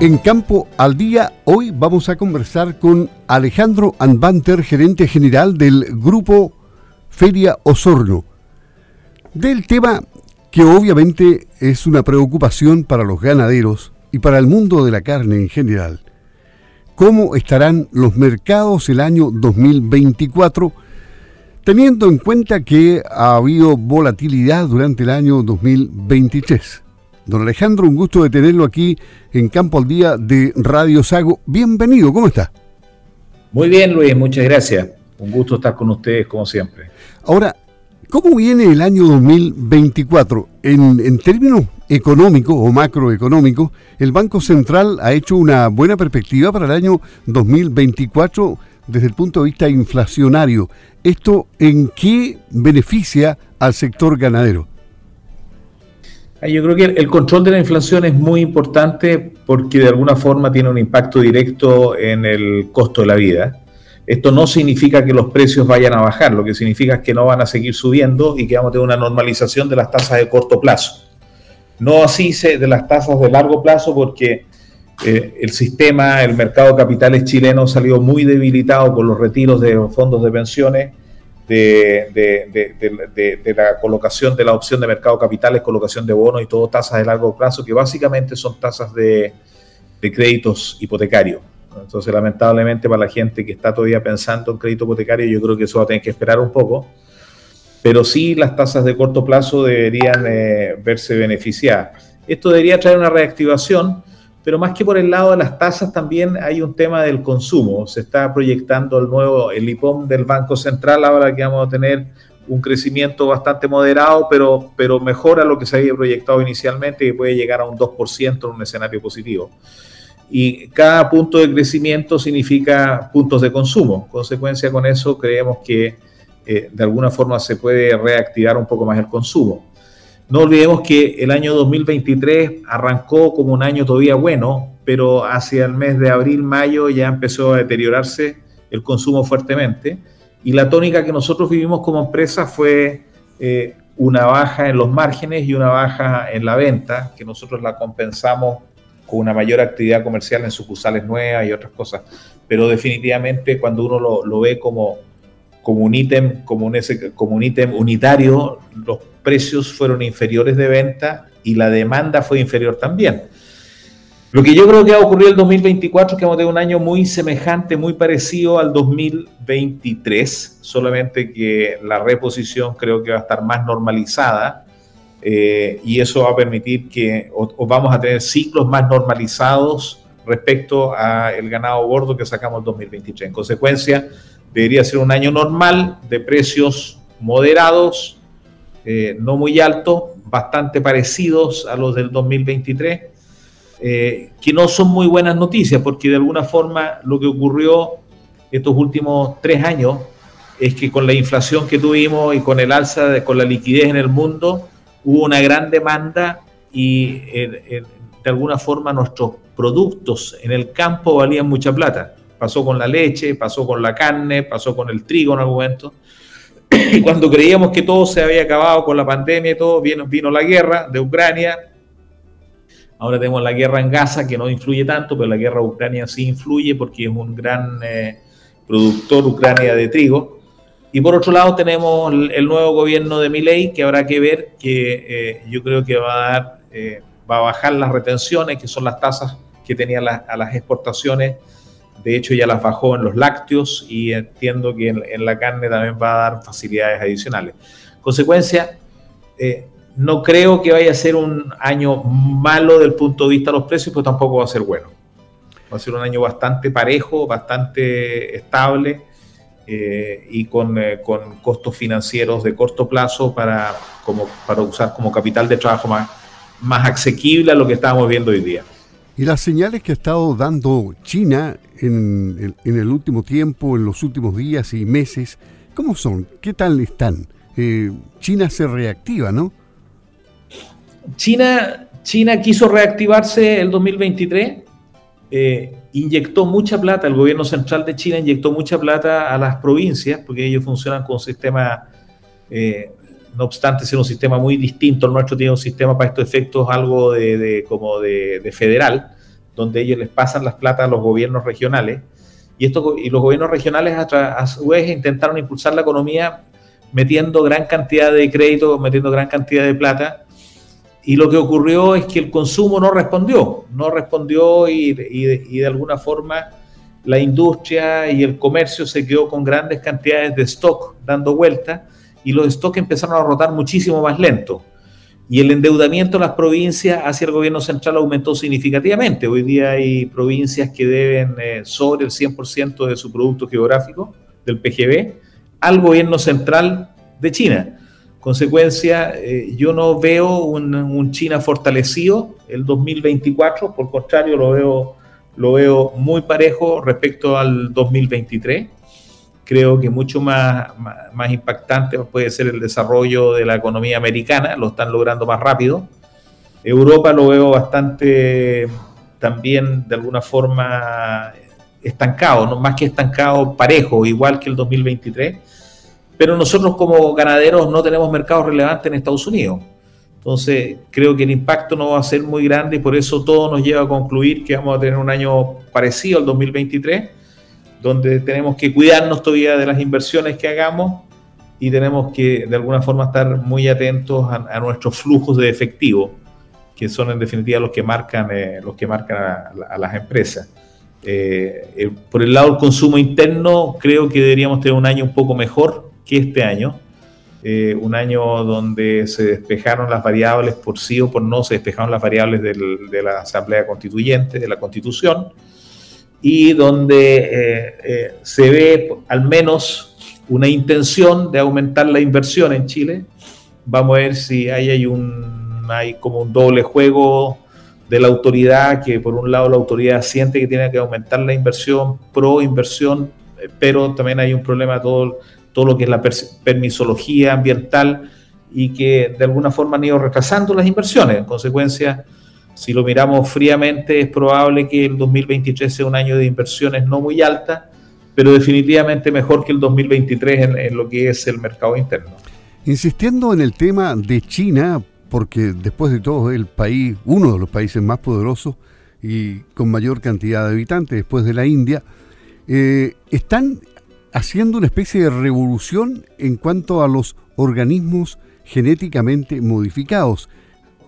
En Campo al Día, hoy vamos a conversar con Alejandro Anbanter, gerente general del grupo Feria Osorno, del tema que obviamente es una preocupación para los ganaderos y para el mundo de la carne en general. ¿Cómo estarán los mercados el año 2024? Teniendo en cuenta que ha habido volatilidad durante el año 2023. Don Alejandro, un gusto de tenerlo aquí en Campo al Día de Radio Sago. Bienvenido, ¿cómo está? Muy bien, Luis, muchas gracias. Un gusto estar con ustedes, como siempre. Ahora, ¿cómo viene el año 2024? En, en términos económicos o macroeconómicos, el Banco Central ha hecho una buena perspectiva para el año 2024 desde el punto de vista inflacionario. ¿Esto en qué beneficia al sector ganadero? Yo creo que el control de la inflación es muy importante porque de alguna forma tiene un impacto directo en el costo de la vida. Esto no significa que los precios vayan a bajar, lo que significa es que no van a seguir subiendo y que vamos a tener una normalización de las tasas de corto plazo. No así de las tasas de largo plazo porque eh, el sistema, el mercado de capitales chileno salió muy debilitado por los retiros de fondos de pensiones de, la colocación de la opción de mercado de capitales, colocación de bonos y todo tasas de largo plazo, que básicamente son tasas de, créditos hipotecarios. Entonces, lamentablemente, para la gente que está todavía pensando en crédito hipotecario, yo creo que eso va a tener que esperar un poco. Pero sí, las tasas de corto plazo deberían eh, verse beneficiadas. Esto debería traer una reactivación pero más que por el lado de las tasas, también hay un tema del consumo. Se está proyectando el nuevo, el IPOM del Banco Central, ahora que vamos a tener un crecimiento bastante moderado, pero, pero mejor a lo que se había proyectado inicialmente, que puede llegar a un 2% en un escenario positivo. Y cada punto de crecimiento significa puntos de consumo. Consecuencia con eso, creemos que eh, de alguna forma se puede reactivar un poco más el consumo. No olvidemos que el año 2023 arrancó como un año todavía bueno, pero hacia el mes de abril, mayo ya empezó a deteriorarse el consumo fuertemente. Y la tónica que nosotros vivimos como empresa fue eh, una baja en los márgenes y una baja en la venta, que nosotros la compensamos con una mayor actividad comercial en sucursales nuevas y otras cosas. Pero definitivamente cuando uno lo, lo ve como, como un ítem, como un, como un ítem unitario, los precios fueron inferiores de venta y la demanda fue inferior también. Lo que yo creo que ha ocurrido el 2024 es que hemos tenido un año muy semejante, muy parecido al 2023, solamente que la reposición creo que va a estar más normalizada eh, y eso va a permitir que vamos a tener ciclos más normalizados respecto al ganado gordo que sacamos el 2023. En consecuencia, debería ser un año normal de precios moderados eh, no muy altos, bastante parecidos a los del 2023, eh, que no son muy buenas noticias, porque de alguna forma lo que ocurrió estos últimos tres años es que con la inflación que tuvimos y con el alza, de, con la liquidez en el mundo, hubo una gran demanda y de alguna forma nuestros productos en el campo valían mucha plata. Pasó con la leche, pasó con la carne, pasó con el trigo en algún momento. Y cuando creíamos que todo se había acabado con la pandemia y todo, vino, la guerra de Ucrania. Ahora tenemos la guerra en Gaza, que no influye tanto, pero la guerra de Ucrania sí influye porque es un gran eh, productor Ucrania de trigo. Y por otro lado tenemos el, nuevo gobierno de Milei, que habrá que ver, que eh, yo creo que va a, dar, eh, va a bajar las retenciones, que son las tasas que tenían a las exportaciones de hecho, ya las bajó en los lácteos y entiendo que en, la carne también va a dar facilidades adicionales. Consecuencia, eh, no creo que vaya a ser un año malo del punto de vista de los precios, pero tampoco va a ser bueno. Va a ser un año bastante parejo, bastante estable eh, y con, eh, con, costos financieros de corto plazo para, usar como capital de trabajo más, más asequible a lo que estamos viendo hoy día. Y las señales que ha estado dando China en, el último tiempo, en los últimos días y meses, ¿cómo son? ¿Qué tal están? Eh, China se reactiva, ¿no? China, China quiso reactivarse el 2023, eh, inyectó mucha plata, el gobierno central de China inyectó mucha plata a las provincias, porque ellos funcionan con un sistema, eh, no obstante ser un sistema muy distinto, el nuestro tiene un sistema para estos efectos algo de, como de, federal, donde ellos les pasan las platas a los gobiernos regionales. Y, y los gobiernos regionales a, su vez intentaron impulsar la economía metiendo gran cantidad de crédito, metiendo gran cantidad de plata. Y lo que ocurrió es que el consumo no respondió, no respondió y, y de alguna forma la industria y el comercio se quedó con grandes cantidades de stock dando vuelta y los stocks empezaron a rotar muchísimo más lento. Y el endeudamiento de las provincias hacia el gobierno central aumentó significativamente. Hoy día hay provincias que deben eh, sobre el 100% de su producto geográfico, del PGB, al gobierno central de China. Consecuencia, eh, yo no veo un, un, China fortalecido el 2024, por contrario, lo veo, lo veo muy parejo respecto al 2023 creo que mucho más, más, impactante puede ser el desarrollo de la economía americana, lo están logrando más rápido. Europa lo veo bastante también de alguna forma estancado, ¿no? más que estancado, parejo, igual que el 2023. Pero nosotros como ganaderos no tenemos mercados relevantes en Estados Unidos. Entonces, creo que el impacto no va a ser muy grande y por eso todo nos lleva a concluir que vamos a tener un año parecido al 2023 donde tenemos que cuidarnos todavía de las inversiones que hagamos y tenemos que de alguna forma estar muy atentos a, nuestros flujos de efectivo, que son en definitiva los que marcan, eh, los que marcan a, las empresas. Eh, por el lado del consumo interno, creo que deberíamos tener un año un poco mejor que este año. Eh, un año donde se despejaron las variables por sí o por no, se despejaron las variables de la Asamblea Constituyente, de la Constitución y donde eh, eh, se ve al menos una intención de aumentar la inversión en Chile. Vamos a ver si hay, hay, un, hay como un doble juego de la autoridad, que por un lado la autoridad siente que tiene que aumentar la inversión, pro inversión, eh, pero también hay un problema todo, todo lo que es la permisología ambiental y que de alguna forma han ido retrasando las inversiones. En consecuencia, si lo miramos fríamente, es probable que el 2023 sea un año de inversiones no muy alta, pero definitivamente mejor que el 2023 en, lo que es el mercado interno. Insistiendo en el tema de China, porque después de todo es el país, uno de los países más poderosos y con mayor cantidad de habitantes después de la India, eh, están haciendo una especie de revolución en cuanto a los organismos genéticamente modificados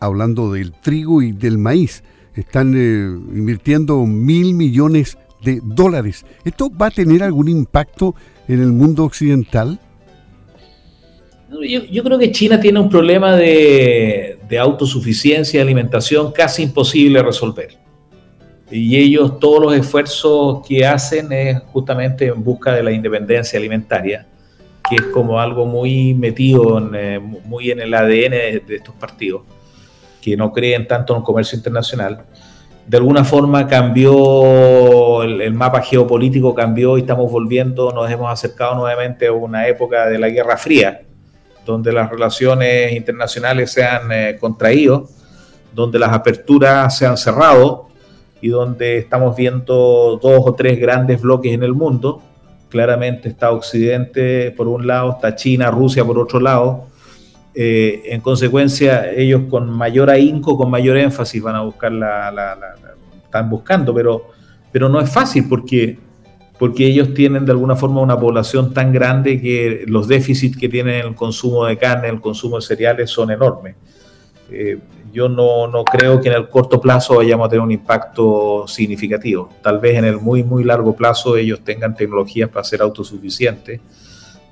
hablando del trigo y del maíz. Están eh, invirtiendo mil millones de dólares. ¿Esto va a tener algún impacto en el mundo occidental? Yo, creo que China tiene un problema de, de autosuficiencia y alimentación casi imposible de resolver. Y ellos, todos los esfuerzos que hacen es justamente en busca de la independencia alimentaria, que es como algo muy metido, eh, muy en el ADN de estos partidos que no creen tanto en comercio internacional, de alguna forma cambió el, mapa geopolítico, cambió y estamos volviendo, nos hemos acercado nuevamente a una época de la Guerra Fría, donde las relaciones internacionales se han eh, contraído, donde las aperturas se han cerrado y donde estamos viendo dos o tres grandes bloques en el mundo. Claramente está Occidente por un lado, está China, Rusia por otro lado, eh, en consecuencia, ellos con mayor ahínco, con mayor énfasis van a buscar la, están buscando, pero, pero no es fácil porque, porque ellos tienen de alguna forma una población tan grande que los déficits que tienen el consumo de carne, el consumo de cereales son enormes. Eh, yo no, no, creo que en el corto plazo vayamos a tener un impacto significativo. Tal vez en el muy, muy largo plazo ellos tengan tecnologías para ser autosuficientes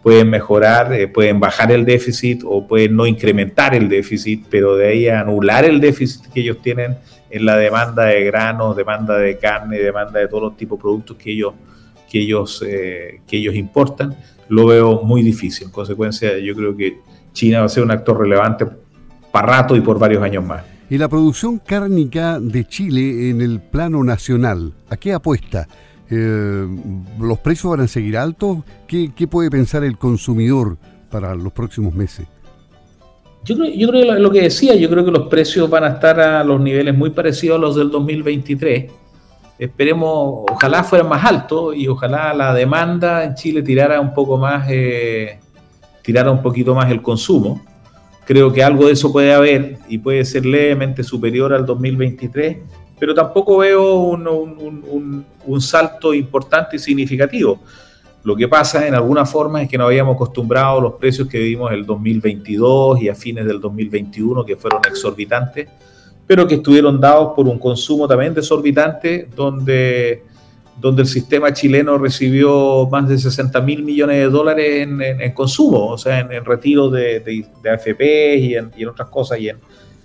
pueden mejorar, eh, pueden bajar el déficit o pueden no incrementar el déficit, pero de ahí anular el déficit que ellos tienen en la demanda de granos, demanda de carne, demanda de todos los tipos de productos que ellos, que ellos, eh, que ellos importan, lo veo muy difícil. En consecuencia, yo creo que China va a ser un actor relevante para rato y por varios años más. ¿Y la producción cárnica de Chile en el plano nacional? ¿A qué apuesta? Eh, ¿Los precios van a seguir altos? ¿Qué, puede pensar el consumidor para los próximos meses? Yo creo, yo creo lo que decía, yo creo que los precios van a estar a los niveles muy parecidos a los del 2023. Esperemos, ojalá fueran más altos y ojalá la demanda en Chile tirara un poco más, eh, tirara un poquito más el consumo. Creo que algo de eso puede haber y puede ser levemente superior al 2023 pero tampoco veo un, un salto importante y significativo. Lo que pasa en alguna forma es que nos habíamos acostumbrado a los precios que vimos el 2022 y a fines del 2021, que fueron exorbitantes, pero que estuvieron dados por un consumo también desorbitante, donde, donde el sistema chileno recibió más de 60 mil millones de dólares en, consumo, o sea, en, retiro de, de, AFP y en, otras cosas, y en,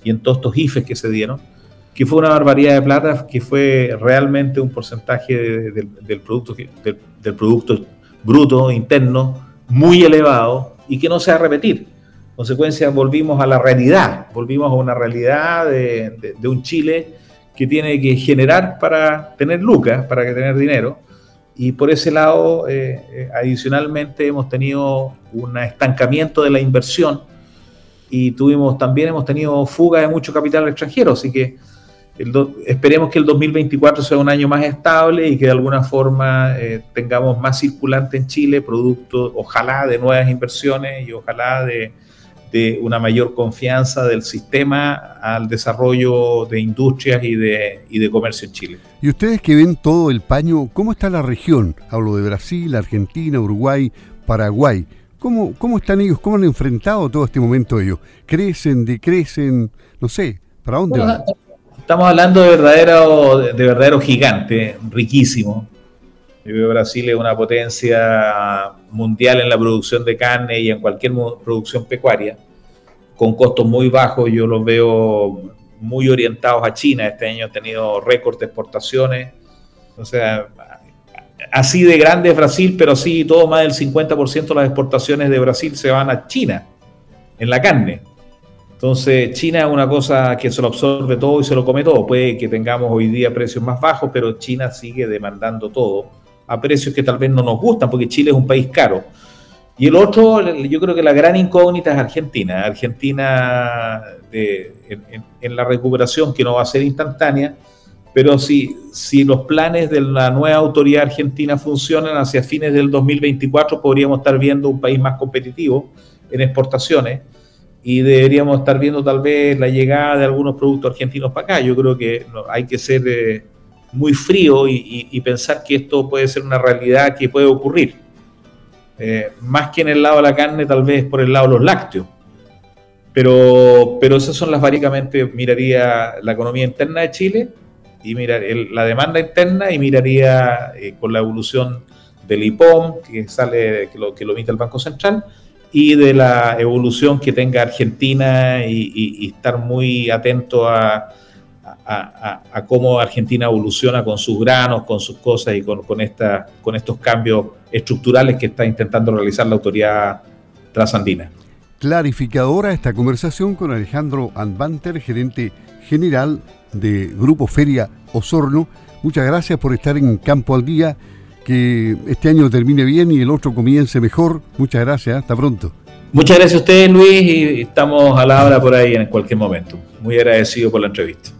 y en todos estos IFES que se dieron que fue una barbaridad de plata, que fue realmente un porcentaje del, producto, del, del, producto bruto interno muy elevado y que no se va a repetir. En consecuencia, volvimos a la realidad, volvimos a una realidad de, un Chile que tiene que generar para tener lucas, para tener dinero. Y por ese lado, eh, eh, adicionalmente, hemos tenido un estancamiento de la inversión y tuvimos también hemos tenido fuga de mucho capital extranjero. Así que esperemos que el 2024 sea un año más estable y que de alguna forma eh, tengamos más circulante en Chile, producto, ojalá de nuevas inversiones y ojalá de, una mayor confianza del sistema al desarrollo de industrias y de, y de comercio en Chile. Y ustedes que ven todo el paño, ¿cómo está la región? Hablo de Brasil, Argentina, Uruguay, Paraguay. ¿Cómo, ¿Cómo están ellos? ¿Cómo han enfrentado todo este momento ellos? ¿Crecen, decrecen? No sé, ¿para dónde van? Estamos hablando de verdadero, de verdadero gigante, riquísimo. Brasil es una potencia mundial en la producción de carne y en cualquier producción pecuaria, con costos muy bajos. Yo los veo muy orientados a China. Este año ha tenido récord de exportaciones. O sea, así de grande es Brasil, pero sí, todo más del 50% de las exportaciones de Brasil se van a China en la carne. Entonces, China es una cosa que se lo absorbe todo y se lo come todo. Puede que tengamos hoy día precios más bajos, pero China sigue demandando todo a precios que tal vez no nos gustan, porque Chile es un país caro. Y el otro, yo creo que la gran incógnita es Argentina. Argentina en, la recuperación, que no va a ser instantánea, pero si, si los planes de la nueva autoridad argentina funcionan hacia fines del 2024, podríamos estar viendo un país más competitivo en exportaciones y deberíamos estar viendo tal vez la llegada de algunos productos argentinos para acá. Yo creo que hay que ser eh, muy frío y, pensar que esto puede ser una realidad que puede ocurrir. Eh, más que en el lado de la carne, tal vez por el lado de los lácteos. Pero, pero esas son las básicamente, miraría la economía interna de Chile y mirar la demanda interna y miraría eh, con la evolución del IPOM, que sale, que lo, que lo emite el Banco Central, y de la evolución que tenga Argentina y, estar muy atento a, cómo Argentina evoluciona con sus granos, con sus cosas y con, estos cambios estructurales que está intentando realizar la autoridad transandina. Clarificadora esta conversación con Alejandro Anbanter, gerente general de Grupo Feria Osorno. Muchas gracias por estar en Campo al Día que este año termine bien y el otro comience mejor. Muchas gracias, hasta pronto. Muchas gracias a ustedes, Luis, y estamos a la hora por ahí en cualquier momento. Muy agradecido por la entrevista.